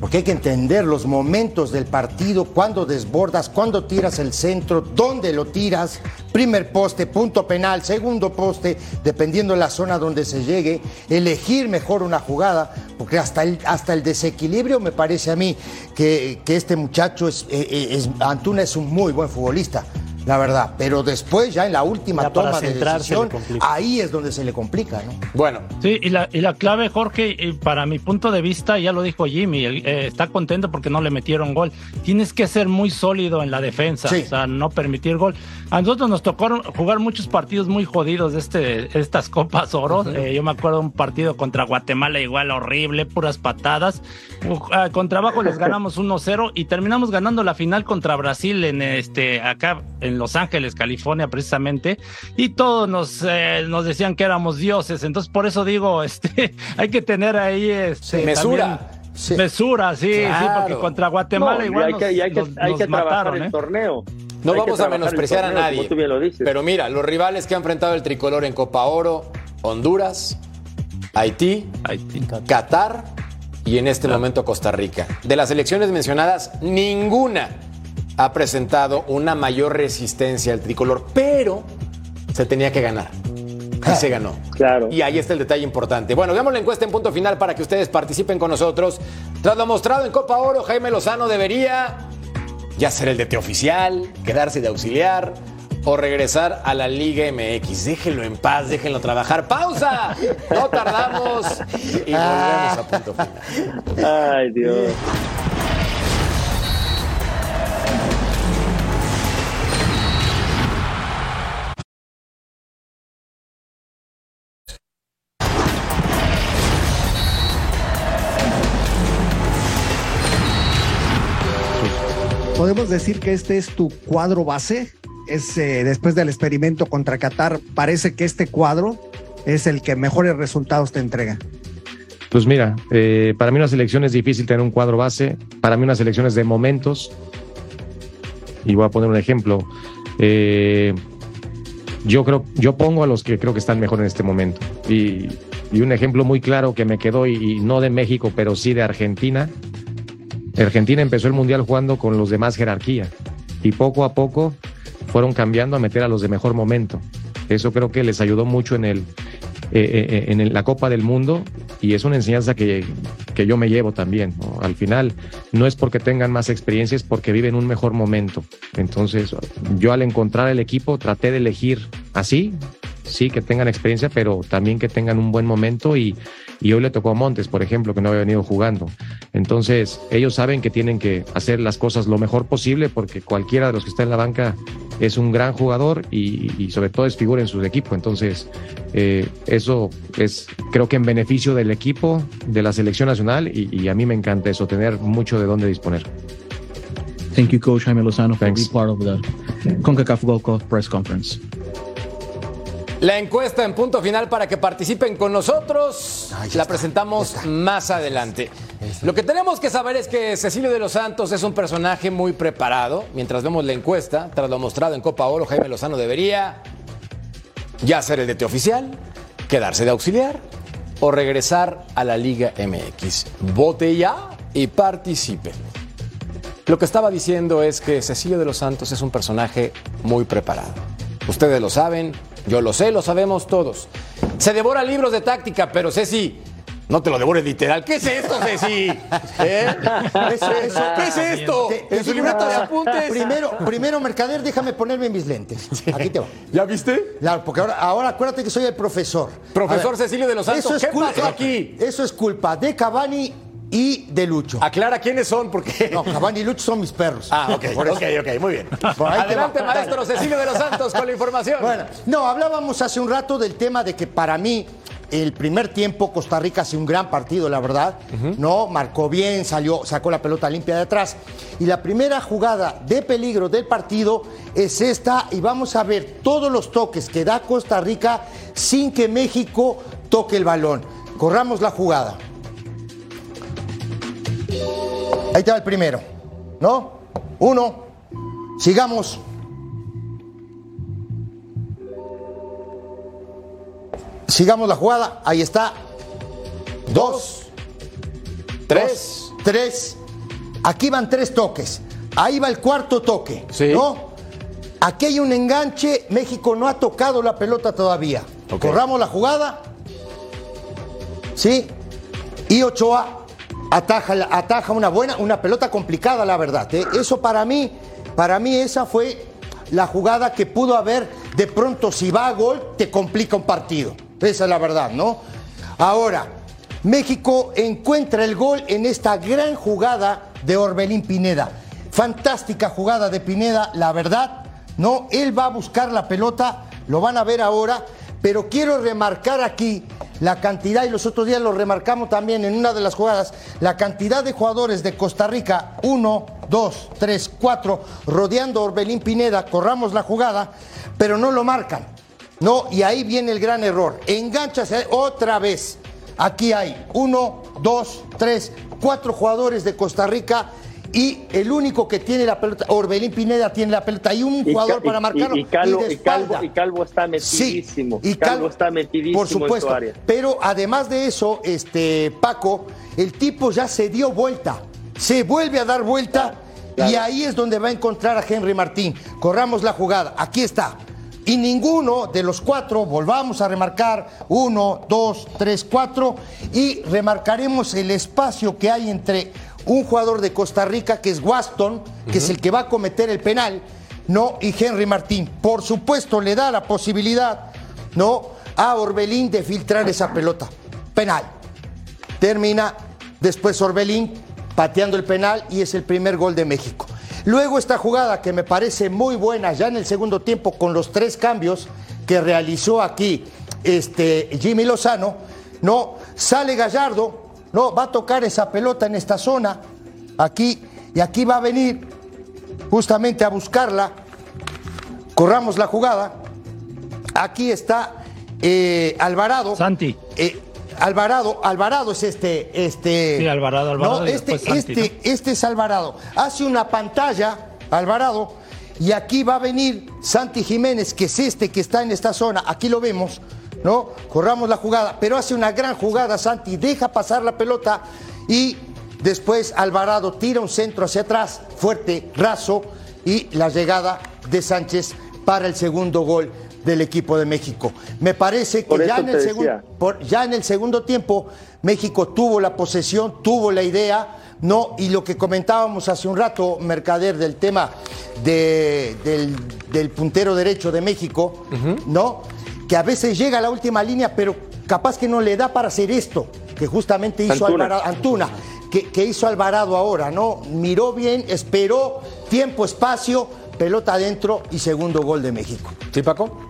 Porque hay que entender los momentos del partido, cuándo desbordas, cuándo tiras el centro, dónde lo tiras, primer poste, punto penal, segundo poste, dependiendo de la zona donde se llegue, elegir mejor una jugada, porque hasta el, hasta el desequilibrio me parece a mí que, este muchacho es, eh, eh, es, Antuna es un muy buen futbolista la verdad. Pero después, ya en la última toma de decisión, ahí es donde se le complica, ¿no? Bueno. Sí, y la, y la clave, Jorge, para mi punto de vista, ya lo dijo Jimmy, eh, está contento porque no le metieron gol. Tienes que ser muy sólido en la defensa, o sea, no permitir gol. A nosotros nos tocó jugar muchos partidos muy jodidos de este, estas Copas Oro. Eh, yo me acuerdo de un partido contra Guatemala igual horrible, puras patadas. Ah, con trabajo les ganamos 1-0 y terminamos ganando la final contra Brasil en este acá en Los Ángeles, California, precisamente, y todos nos, eh, nos decían que éramos dioses. Entonces, por eso digo, este, hay que tener ahí este, mesura. Mesura, sí, sí, porque contra Guatemala igual hay que, hay que, hay que trabajar el ¿eh? torneo. No vamos a menospreciar a nadie. Pero mira, los rivales que ha enfrentado el tricolor en Copa Oro, Honduras, Haití, Haití. Qatar y en este momento Costa Rica. De las elecciones mencionadas, ninguna ha presentado una mayor resistencia al tricolor, pero se tenía que ganar. Y se ganó. Claro. Y ahí está el detalle importante. Bueno, veamos la encuesta en punto final para que ustedes participen con nosotros. Tras lo mostrado en Copa Oro, Jaime Lozano debería ya ser el DT oficial, quedarse de auxiliar o regresar a la Liga MX. Déjenlo en paz, déjenlo trabajar. ¡Pausa! No tardamos y volvemos a punto final. Ay, Dios. Podemos decir que este es tu cuadro base. Es, eh, después del experimento contra Qatar, parece que este cuadro es el que mejores resultados te entrega. Pues mira, eh, para mí una selección es difícil tener un cuadro base. Para mí una selección es de momentos. Y voy a poner un ejemplo. Eh, yo creo, yo pongo a los que creo que están mejor en este momento. Y, un ejemplo muy claro que me quedó, y, no de México, pero sí de Argentina, Argentina empezó el Mundial jugando con los de más jerarquía y poco a poco fueron cambiando a meter a los de mejor momento. Eso creo que les ayudó mucho en, el, eh, eh, en la Copa del Mundo y es una enseñanza que, que yo me llevo también. Al final no es porque tengan más experiencia, es porque viven un mejor momento. Entonces yo al encontrar el equipo traté de elegir así, sí, que tengan experiencia, pero también que tengan un buen momento y, y hoy le tocó a Montes, por ejemplo, que no había venido jugando. Entonces, ellos saben que tienen que hacer las cosas lo mejor posible porque cualquiera de los que está en la banca es un gran jugador y, sobre todo es figura en su equipo. Entonces, eh, eso es creo que en beneficio del equipo, de la selección nacional y, a mí me encanta eso, tener mucho de dónde disponer. Thank you, Coach Jaime Lozano, for being part of the CONCACAF Gold Cup press conference. La encuesta en punto final para que participen con nosotros la presentamos más adelante. Lo que tenemos que saber es que Cecilio de los Santos es un personaje muy preparado. Mientras vemos la encuesta, tras lo mostrado en Copa Oro, Jaime Lozano debería ya ser el DT oficial, quedarse de auxiliar o regresar a la Liga MX. Vote ya y participe. Lo que estaba diciendo es que Cecilio de los Santos es un personaje muy preparado. Ustedes lo saben, yo lo sé, lo sabemos todos. Se devora libros de táctica, pero Ceci, no te lo devores literal. ¿Qué es esto, Ceci? ¿Eh? Eso. ¿Qué es esto? ¿En su libreta de apuntes? Primero, primero, mercader, déjame ponerme mis lentes. Aquí te va. ¿Ya viste? Claro, porque ahora, ahora acuérdate que soy el profesor. Profesor ver, Cecilio de los Santos, eso es ¿qué culpa- pasó aquí? Eso es culpa de Cavani y de Lucho. Aclara quiénes son, porque. No, Cavani y Lucho son mis perros. Ah, ok, Por ok, ok, muy bien. Adelante, maestro. Cecilio de los Santos, con la información. Bueno, no, hablábamos hace un rato del tema de que para mí el primer tiempo Costa Rica hace un gran partido, la verdad. No, marcó bien, salió, sacó la pelota limpia de atrás. Y la primera jugada de peligro del partido es esta y vamos a ver todos los toques que da Costa Rica sin que México toque el balón. Corramos la jugada. Ahí está el primero, ¿no? Uno. Sigamos. Sigamos la jugada. Ahí está. Dos. Tres. Dos, tres. Aquí van tres toques. Ahí va el cuarto toque. Sí. ¿No? Aquí hay un enganche. México no ha tocado la pelota todavía. Corramos la jugada. ¿Sí? Y Ochoa ataja, ataja una buena, una pelota complicada, la verdad. ¿eh? Eso para mí, para mí esa fue la jugada que pudo haber, de pronto si va a gol, te complica un partido. Esa es la verdad, ¿no? Ahora, México encuentra el gol en esta gran jugada de Orbelín Pineda. Fantástica jugada de Pineda, la verdad, ¿no? Él va a buscar la pelota, lo van a ver ahora, pero quiero remarcar aquí la cantidad, y los otros días lo remarcamos también en una de las jugadas, la cantidad de jugadores de Costa Rica, uno, dos, tres, cuatro, rodeando Orbelín Pineda, corramos la jugada, pero no lo marcan. No, y ahí viene el gran error. Enganchase otra vez. Aquí hay uno, dos, tres, cuatro jugadores de Costa Rica y el único que tiene la pelota, Orbelín Pineda tiene la pelota y un Y jugador para y- marcarlo. Y, y Calvo, de y, Calvo, y está metidísimo. y Calvo, Calvo- está metidísimo Por supuesto. en su área. Pero además de eso, este Paco, el tipo ya se dio vuelta. Se vuelve a dar vuelta y ahí es donde va a encontrar a Henry Martín. Corramos la jugada. Aquí está. Y ninguno de los cuatro, volvamos a remarcar, uno, dos, tres, cuatro, y remarcaremos el espacio que hay entre un jugador de Costa Rica, que es Waston, que es el que va a cometer el penal, ¿no? Y Henry Martín. Por supuesto, le da la posibilidad, ¿no? A Orbelín de filtrar esa pelota. Penal. Termina después Orbelín pateando el penal y es el primer gol de México. Luego esta jugada que me parece muy buena ya en el segundo tiempo con los tres cambios que realizó aquí este Jimmy Lozano, no sale Gallardo, no va a tocar esa pelota en esta zona aquí y aquí va a venir justamente a buscarla. Corramos la jugada. Aquí está eh, Alvarado. Santi. Eh, Alvarado, Alvarado es este, este. Sí, Alvarado, Alvarado No, este, Santi, este, este es Alvarado. Hace una pantalla, Alvarado, y aquí va a venir Santi Jiménez, que es este que está en esta zona. Aquí lo vemos, ¿no? Corramos la jugada, pero hace una gran jugada, Santi, deja pasar la pelota y después Alvarado tira un centro hacia atrás, fuerte, raso, y la llegada de Sánchez para el segundo gol del equipo de México. Me parece que ya en, el segundo, por- ya en el segundo tiempo México tuvo la posesión, tuvo la idea, ¿no? Y lo que comentábamos hace un rato, Mercader, del tema de- del, del puntero derecho de México, ¿no? Que a veces llega a la última línea, pero capaz que no le da para hacer esto, que justamente hizo Antuna. Alvarado, Antuna, que, que hizo Alvarado ahora, ¿no? Miró bien, esperó, tiempo, espacio, pelota adentro y segundo gol de México. ¿Sí, Paco?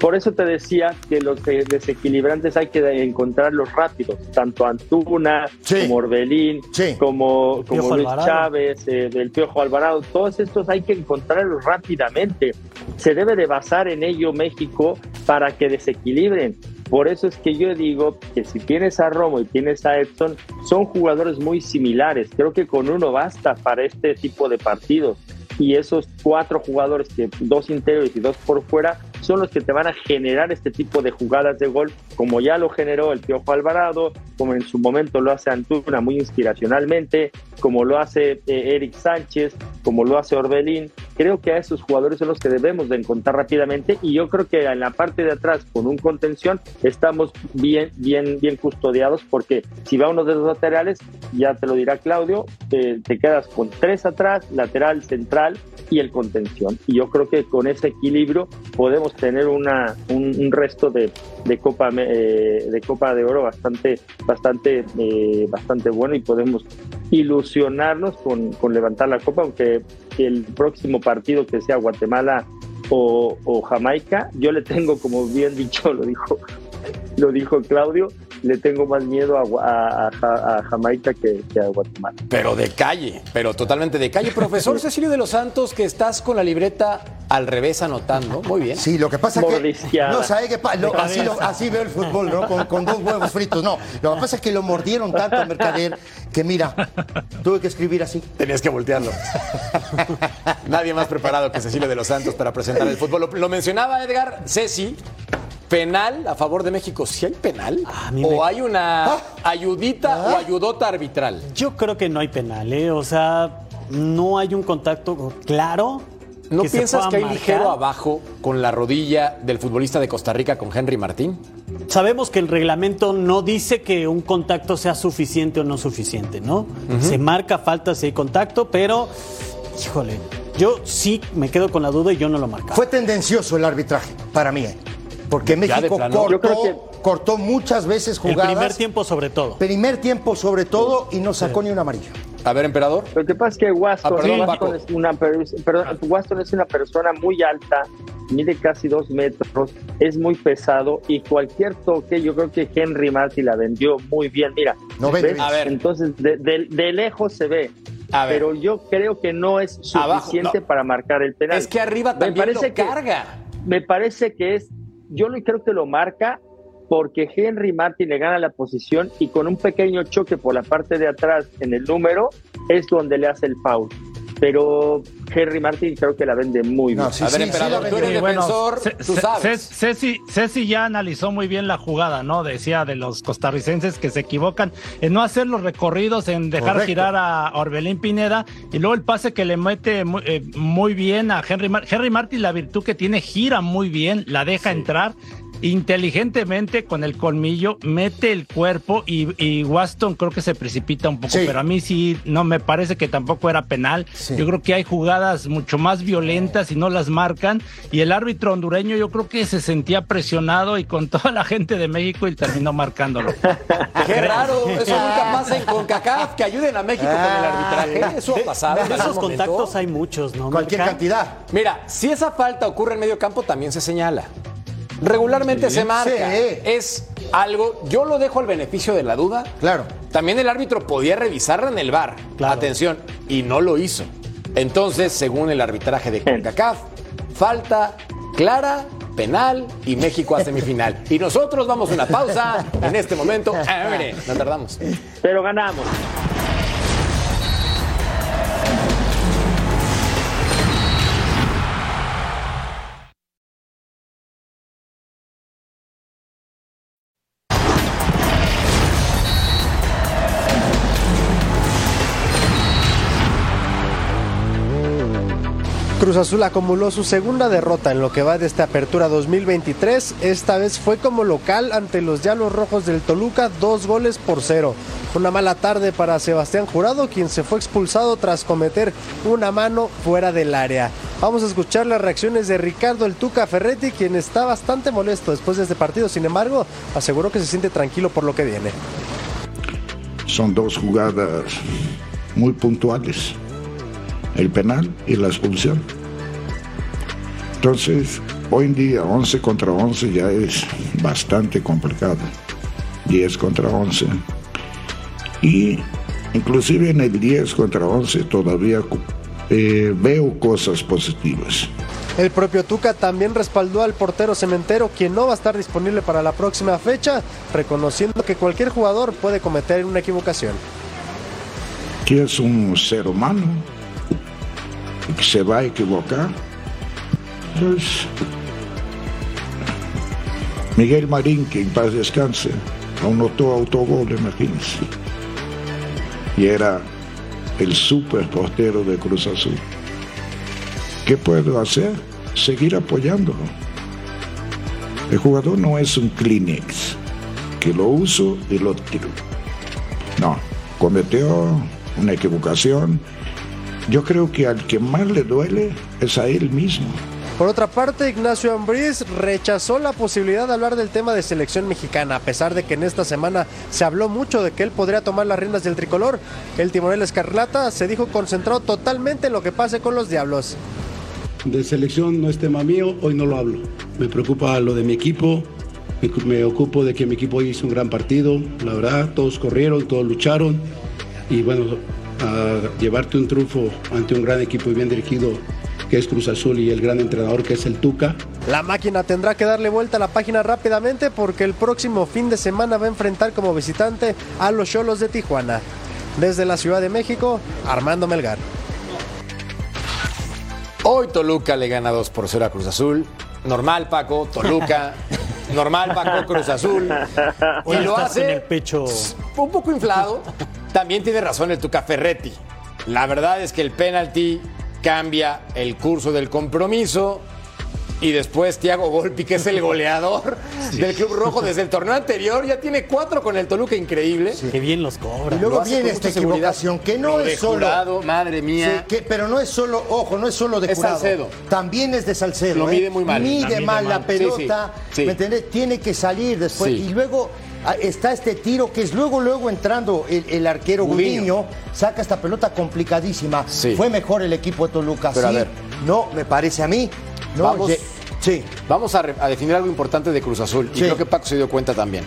Por eso te decía que los de- desequilibrantes hay que encontrarlos rápidos, tanto Antuna Sí. como Orbelín, Sí. como, como Luis Alvarado. Chávez, eh, del Piojo Alvarado, todos estos hay que encontrarlos rápidamente. Se debe de basar en ello México para que desequilibren. Por eso es que yo digo que si tienes a Romo y tienes a Edson, son jugadores muy similares. Creo que con uno basta para este tipo de partidos. Y esos cuatro jugadores, que dos interiores y dos por fuera, son los que te van a generar este tipo de jugadas de gol, como ya lo generó el Piojo Alvarado, como en su momento lo hace Antuna muy inspiracionalmente, como lo hace eh, Eric Sánchez, como lo hace Orbelín. Creo que a esos jugadores son los que debemos de encontrar rápidamente y yo creo que en la parte de atrás con un contención estamos bien, bien, bien custodiados porque si va uno de los laterales, ya te lo dirá Claudio, te, quedas con tres atrás, lateral, central y el contención. Y yo creo que con ese equilibrio podemos tener una, un, resto de, de Copa eh, de Copa de Oro bastante, bastante, eh, bastante bueno y podemos ilusionarnos con, con levantar la Copa, aunque el próximo partido que sea Guatemala o, o, Jamaica, yo le tengo, como bien dicho, lo dijo, lo dijo Claudio, le tengo más miedo a, Jamaica que, a Guatemala. Pero de calle, pero totalmente de calle. Profesor Cecilio de los Santos, que estás con la libreta al revés anotando. Muy bien. Sí, lo que pasa es que. No, ¿sabe qué pasa? Así, así, veo el fútbol, ¿no? Con, dos huevos fritos. No, lo que pasa es que lo mordieron tanto a Mercader que, mira, tuve que escribir así. Tenías que voltearlo. Nadie más preparado que Cecilio de los Santos para presentar el fútbol. Lo, lo mencionaba Edgar Ceci penal a favor de México, ¿sí hay penal? ¿O hay una ah. ayudita o ah. ayudota arbitral? Yo creo que no hay penal, ¿eh? O sea, no hay un contacto claro. ¿No piensas que hay ligero abajo con la rodilla del futbolista de Costa Rica con Henry Martín? Sabemos que el reglamento no dice que un contacto sea suficiente o no suficiente, ¿no? Se marca falta si hay contacto, pero, híjole, yo sí me quedo con la duda y yo no lo marco. Fue tendencioso el arbitraje, para mí. ¿eh? Porque México cortó, cortó muchas veces jugadas. El primer tiempo sobre todo. Primer tiempo sobre todo y no sacó ni un amarillo. A ver, emperador. Lo que pasa es que Waston, ah, es, una, es una persona muy alta, mide casi dos metros, es muy pesado y cualquier toque, yo creo que Henry Martin la vendió muy bien. Mira, no A ver. entonces de, lejos se ve. Pero yo creo que no es suficiente para marcar el penal. Es que arriba también me parece carga. me parece que es yo creo que lo marca porque Henry Martin le gana la posición y con un pequeño choque por la parte de atrás en el número es donde le hace el foul. Pero Henry Martin creo que la vende muy bien. a ver, emperador, tú eres defensor, tú sabes. Ceci, ya analizó muy bien la jugada, ¿no? Decía de los costarricenses que se equivocan en no hacer los recorridos, en dejar girar a Orbelín Pineda y luego el pase que le mete muy, eh, bien a Henry Martin. Henry Martin, la virtud que tiene, gira muy bien, la deja entrar inteligentemente con el colmillo mete el cuerpo y, y, Waston creo que se precipita un poco, pero a mí sí no me parece que tampoco era penal. Yo creo que hay jugadas mucho más violentas y no las marcan y el árbitro hondureño yo creo que se sentía presionado y con toda la gente de México y terminó marcándolo. Qué raro, eso nunca pasa en CONCACAF, que ayuden a México con el arbitraje. Eso ha pasado. esos contactos hay muchos, ¿no? Cualquier cantidad. Mira, si esa falta ocurre en medio campo, también se señala regularmente se marca. Es algo, yo lo dejo al beneficio de la duda. Claro. También el árbitro podía revisarla en el bar. Atención, y no lo hizo. Entonces, según el arbitraje de CONCACAF, falta clara, penal y México a semifinal. Y nosotros vamos a una pausa en este momento. No tardamos. Pero ganamos. Cruz Azul acumuló su segunda derrota en lo que va de esta apertura 2023. Esta vez fue como local ante los Llanos Rojos del Toluca, dos goles por cero. Una mala tarde para Sebastián Jurado, quien se fue expulsado tras cometer una mano fuera del área. Vamos a escuchar las reacciones de Ricardo El Tuca Ferretti, quien está bastante molesto después de este partido. Sin embargo, aseguró que se siente tranquilo por lo que viene. Son dos jugadas muy puntuales el penal y la expulsión. Entonces, hoy en día 11 contra 11 ya es bastante complicado. 10 contra 11. Y inclusive en el 10 contra 11 todavía eh, veo cosas positivas. El propio Tuca también respaldó al portero cementero, quien no va a estar disponible para la próxima fecha, reconociendo que cualquier jugador puede cometer una equivocación. Que es un ser humano que se va a equivocar. Miguel Marín, que en paz descanse, anotó autogol, imagínense. Y era el super portero de Cruz Azul. ¿Qué puedo hacer? Seguir apoyándolo. El jugador no es un Kleenex, que lo uso y lo tiro. No, cometió una equivocación. Yo creo que al que más le duele es a él mismo. Por otra parte, Ignacio Ambriz rechazó la posibilidad de hablar del tema de selección mexicana, a pesar de que en esta semana se habló mucho de que él podría tomar las riendas del tricolor. El timonel Escarlata se dijo concentrado totalmente en lo que pase con los Diablos. De selección no es tema mío, hoy no lo hablo. Me preocupa lo de mi equipo, me, ocupo de que mi equipo hizo un gran partido, la verdad, todos corrieron, todos lucharon y bueno, llevarte un triunfo ante un gran equipo y bien dirigido que es Cruz Azul y el gran entrenador que es el Tuca. La máquina tendrá que darle vuelta a la página rápidamente porque el próximo fin de semana va a enfrentar como visitante a los Cholos de Tijuana. Desde la Ciudad de México, Armando Melgar. Hoy Toluca le gana 2 por 0 a Cruz Azul. Normal, Paco, Toluca. Normal, Paco, Cruz Azul. Y lo hace en el pecho. un poco inflado. También tiene razón el Tuca Ferretti. La verdad es que el penalti cambia el curso del compromiso. Y después Thiago Volpi, que es el goleador del Club Rojo desde el torneo anterior, ya tiene cuatro con el Toluca, increíble. Qué bien los cobra. Y luego viene esta equivocación, que no Lo de es solo. Jurado, madre mía. Sí, que- pero no es solo, ojo, no es solo de Es Jurado. Salcedo. También es de Salcedo. Lo ¿eh? mide muy mal. Mide La mide mal la mal. Sí, sí, pelota. sí. ¿Me entendés? Tiene que salir después. Sí. Y luego está este tiro que es luego, luego entrando el, el arquero Gudiño. Saca esta pelota complicadísima. Sí. Fue mejor el equipo de Toluca. Pero a sí. ver. No, me parece a mí. No, Vamos. ye- sí. Vamos a, a definir algo importante de Cruz Azul. Y creo que Paco se dio cuenta también.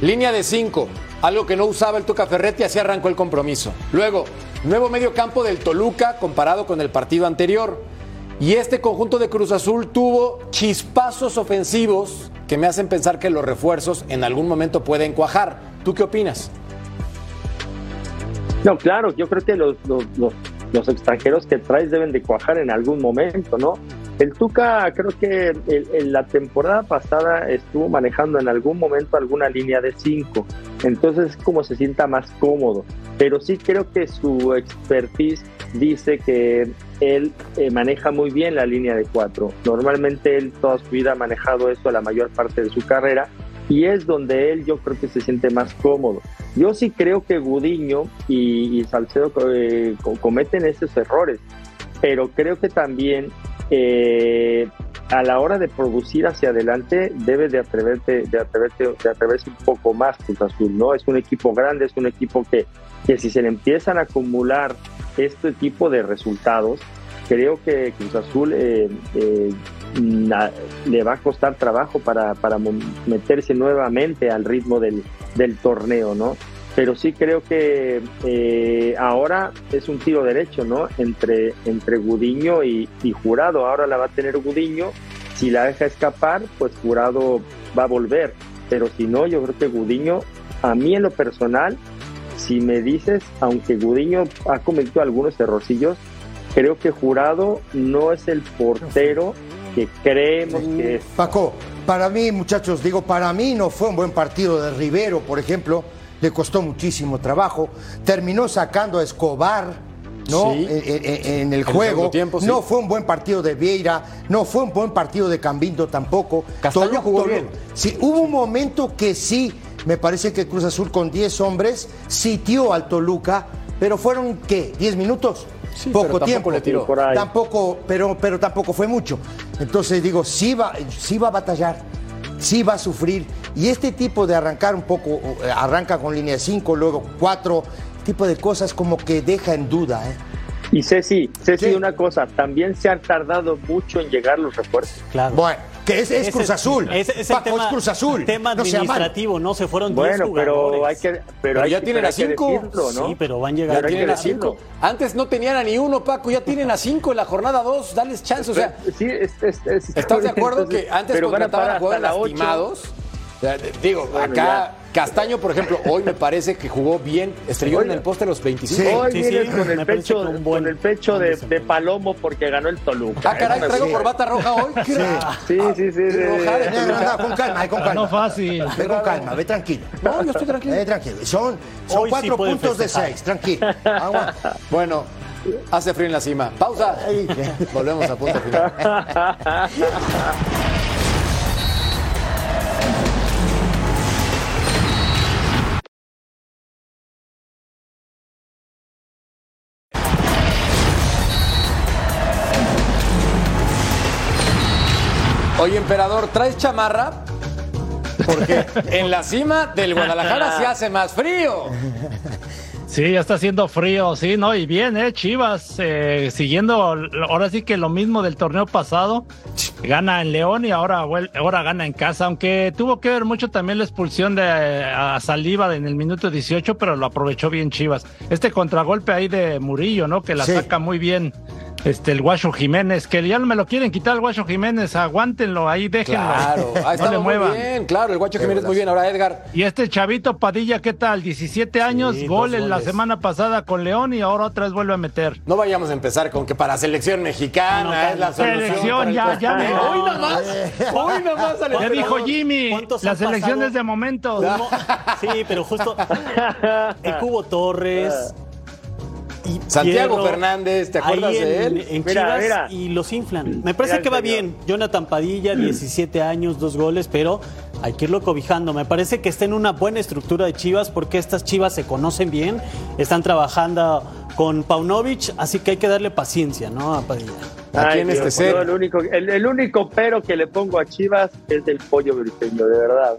Línea de 5, algo que no usaba el Tuca Ferretti, así arrancó el compromiso. Luego, nuevo medio campo del Toluca comparado con el partido anterior. Y este conjunto de Cruz Azul tuvo chispazos ofensivos que me hacen pensar que los refuerzos en algún momento pueden cuajar. ¿Tú qué opinas? No, claro, yo creo que los, los, extranjeros que traes deben de cuajar en algún momento, ¿no? El Tuca creo que el- el- la temporada pasada estuvo manejando en algún momento alguna línea de 5, entonces es como se sienta más cómodo, pero sí creo que su expertise dice que él eh, maneja muy bien la línea de 4. Normalmente él toda su vida ha manejado eso la mayor parte de su carrera y es donde él yo creo que se siente más cómodo. Yo sí creo que Gudiño y, Salcedo eh, co- cometen esos errores, pero creo que también eh, a la hora de producir hacia adelante debe de atreverte, de atreverte, de atreverse un poco más Cruz Azul, ¿no? Es un equipo grande, es un equipo que, que si se le empiezan a acumular este tipo de resultados, creo que Cruz Azul eh, eh, le va a costar trabajo para, para meterse nuevamente al ritmo del, del torneo, ¿no? Pero sí creo que eh, ahora es un tiro derecho, ¿no? Entre, entre Gudiño y, y Jurado. Ahora la va a tener Gudiño. Si la deja escapar, pues Jurado va a volver. Pero si no, yo creo que Gudiño, a mí en lo personal, si me dices, aunque Gudiño ha cometido algunos errorcillos, creo que Jurado no es el portero que creemos que es. Paco, para mí, muchachos, digo, para mí no fue un buen partido de Rivero, por ejemplo. Le costó muchísimo trabajo. Terminó sacando a Escobar, ¿no? Sí. En, en- en el juego. segundo tiempo, sí. No fue un buen partido de Vieira. No fue un buen partido de Cambindo tampoco. Castaño jugó bien. Sí, hubo un momento que sí, me parece que Cruz Azul con 10 hombres sitió al Toluca, pero fueron, ¿qué? ¿10 minutos? Sí, Poco pero tampoco tiempo. le tiró. Por ahí. Tampoco, pero, pero tampoco fue mucho. Entonces digo, sí va, sí va a batallar, sí va a sufrir. Y este tipo de arrancar un poco, eh, arranca con línea 5, luego 4, tipo de cosas como que deja en duda. ¿eh? Y Ceci, Ceci, Sí. una cosa, también se han tardado mucho en llegar los refuerzos. Claro. Bueno, que es, es Ese- Cruz Azul. ese es el Paco, tema- es Cruz Azul. tema administrativo, no se fueron 10 Bueno, pero jugadores. hay que. Pero, Pero hay ya tienen pero a hay que cinco. decirlo, ¿no? Sí, pero van Ya llegando. que tienen a decirlo. cinco. Antes no tenían a ni uno, Paco, ya tienen a cinco en la jornada dos. Dales chance, o sea. sí, es, es- es- ¿Estás de acuerdo entonces, que antes pero a contrataban parar a jugadores lastimados? Digo, Bueno, acá Castaño, por ejemplo, hoy me parece que jugó bien, estrelló en el poste a los 25. Hoy Sí, vienes sí, con el pecho, con el pecho de, palomo porque ganó el Toluca. Ah, caray, traigo corbata roja hoy. Sí, sí, sí. Roja de con calma, eh, con calma. No fácil. Ve con calma, ve tranquilo. No, yo estoy tranquilo. Ve tranquilo. Son, son Hoy sí cuatro puntos de seis, tranquilo. Bueno, hace frío en la cima. Pausa. Volvemos a punto final. Oye, emperador, ¿traes chamarra? Porque en la cima del Guadalajara se hace más frío. Sí, ya está haciendo frío, sí, ¿no? Y bien, ¿eh? Chivas, eh, siguiendo ahora sí que lo mismo del torneo pasado, gana en León y ahora, ahora gana en casa, aunque tuvo que ver mucho también la expulsión de a Saliva en el minuto 18, pero lo aprovechó bien Chivas. Este contragolpe ahí de Murillo, ¿no? Que la Sí. saca muy bien. Este, el Guacho Jiménez, que ya no me lo quieren quitar el Guacho Jiménez, aguántenlo ahí, déjenlo. Claro, ha no le estado muy muevan. bien, claro, el Guacho Jiménez muy bien. Ahora Edgar, Y este chavito Padilla, ¿qué tal? 17 años, Sí, gol en la semana pasada con León y ahora otra vez vuelve a meter. no vayamos a empezar con que para selección mexicana No, es la solución. Selección, ya, ya me- Hoy nada más, hoy nada más. al Ya dijo. Jimmy, ¿Cuántos la han selección pasado? es de momento. Sí, pero justo el Cubo Torres y Santiago Fernández, ¿te acuerdas ahí de él? En Mira, Chivas mira. y los inflan. Me parece Mira que va bien. Jonathan Padilla, 17 años, dos goles, pero hay que irlo cobijando. Me parece que está en una buena estructura de Chivas porque estas Chivas se conocen bien, están trabajando con Paunovic, así que hay que darle paciencia, ¿no? A Padilla. Ay, en este yo el único, el, el único pero que le pongo a Chivas es del pollo briseño, de verdad.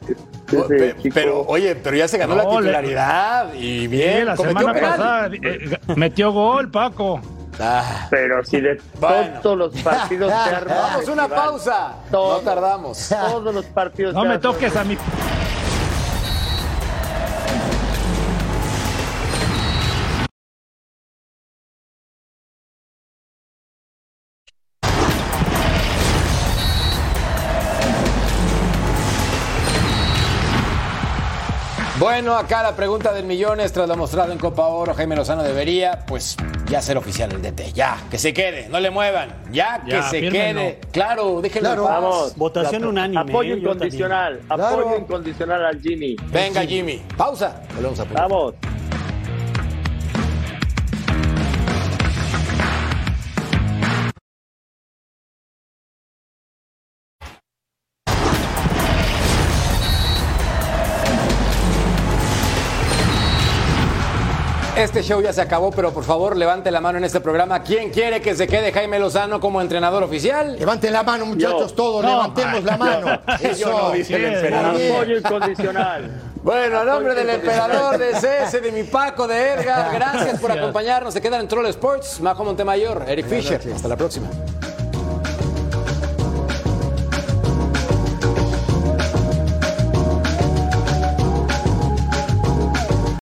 Pero, oye, pero ya se ganó la No, le- titularidad y Sí, bien. la semana penal. pasada eh, metió gol, Paco. Ah, Pero si de Bueno. todos los partidos se arma. Vamos una pausa. Todo. No tardamos. Todos los partidos No me toques a mi. Bueno, acá la pregunta del millón es tras lo mostrado en Copa Oro, Jaime Lozano debería, pues, ya ser oficial el DT. Ya, que se quede, no le muevan. Ya, que se fírmenlo. quede. Claro, déjenlo en Claro. Vamos. Votación unánime. Apoyo ¿eh? Yo incondicional. Claro. Apoyo incondicional al Jimmy. Venga, Jimmy. Pausa. Volvemos a. Vamos. Este show ya se acabó, pero por favor levante la mano en este programa. ¿Quién quiere que se quede Jaime Lozano como entrenador oficial? Levanten la mano, muchachos, Yo. todos, No. levantemos la mano. Yo no, dice el emperador. Apoyo incondicional. Bueno, a nombre del emperador, de Cese, de mi Paco, de Edgar, gracias por acompañarnos. Se quedan en Troll Sports, Majo Montemayor, Eric Fisher. Hasta la próxima.